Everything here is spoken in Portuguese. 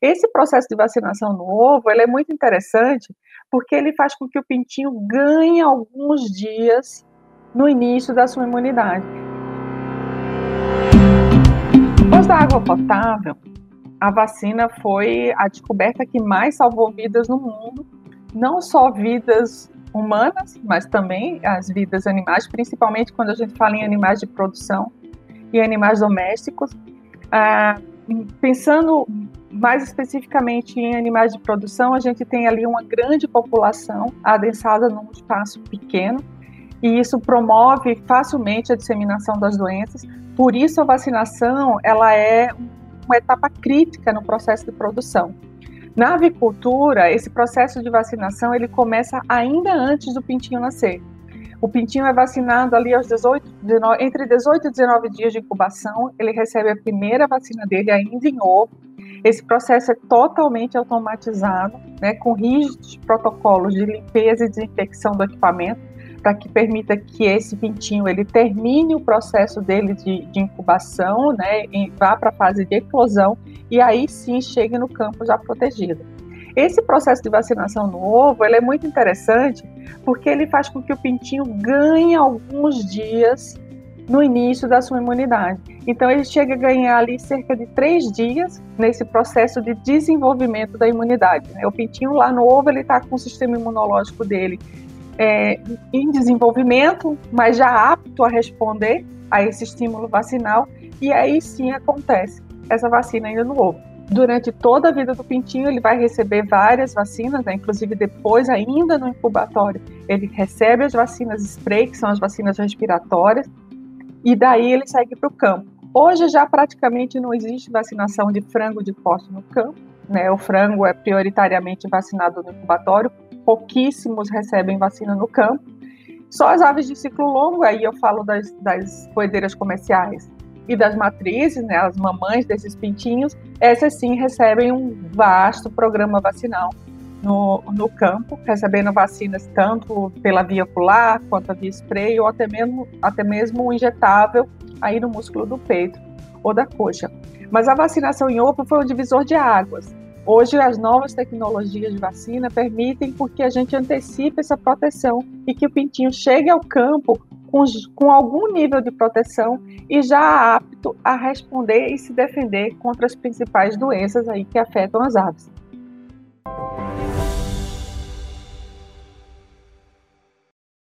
Esse processo de vacinação no ovo, ele é muito interessante, porque ele faz com que o pintinho ganhe alguns dias no início da sua imunidade. Depois da água potável, a vacina foi a descoberta que mais salvou vidas no mundo, não só vidas humanas, mas também as vidas animais, principalmente quando a gente fala em animais de produção e animais domésticos. Ah, pensando mais especificamente em animais de produção, a gente tem ali uma grande população adensada num espaço pequeno, e isso promove facilmente a disseminação das doenças. Por isso, a vacinação ela é uma etapa crítica no processo de produção. Na avicultura, esse processo de vacinação ele começa ainda antes do pintinho nascer. O pintinho é vacinado ali aos 18, 19, entre 18 e 19 dias de incubação, ele recebe a primeira vacina dele ainda em ovo. Esse processo é totalmente automatizado, né, com rígidos protocolos de limpeza e desinfecção do equipamento, para que permita que esse pintinho ele termine o processo dele de, de incubação, né, vá para a fase de eclosão e aí sim chegue no campo já protegido. Esse processo de vacinação no ovo ele é muito interessante porque ele faz com que o pintinho ganhe alguns dias no início da sua imunidade. Então ele chega a ganhar ali cerca de três dias nesse processo de desenvolvimento da imunidade. Né? O pintinho lá no ovo ele está com o sistema imunológico dele é, em desenvolvimento, mas já apto a responder a esse estímulo vacinal, e aí sim acontece essa vacina ainda no ovo. Durante toda a vida do pintinho, ele vai receber várias vacinas, né? inclusive depois, ainda no incubatório, ele recebe as vacinas spray, que são as vacinas respiratórias, e daí ele segue para o campo. Hoje já praticamente não existe vacinação de frango de corte no campo, né? O frango é prioritariamente vacinado no incubatório, pouquíssimos recebem vacina no campo. Só as aves de ciclo longo, aí eu falo das, das coedeiras comerciais e das matrizes, né, as mamães desses pintinhos, essas sim recebem um vasto programa vacinal no, no campo, recebendo vacinas tanto pela via ocular quanto a via spray ou até mesmo, até mesmo injetável aí no músculo do peito ou da coxa. Mas a vacinação em ovo foi um divisor de águas. Hoje, as novas tecnologias de vacina permitem que a gente antecipe essa proteção e que o pintinho chegue ao campo com, com algum nível de proteção e já apto a responder e se defender contra as principais doenças aí que afetam as aves.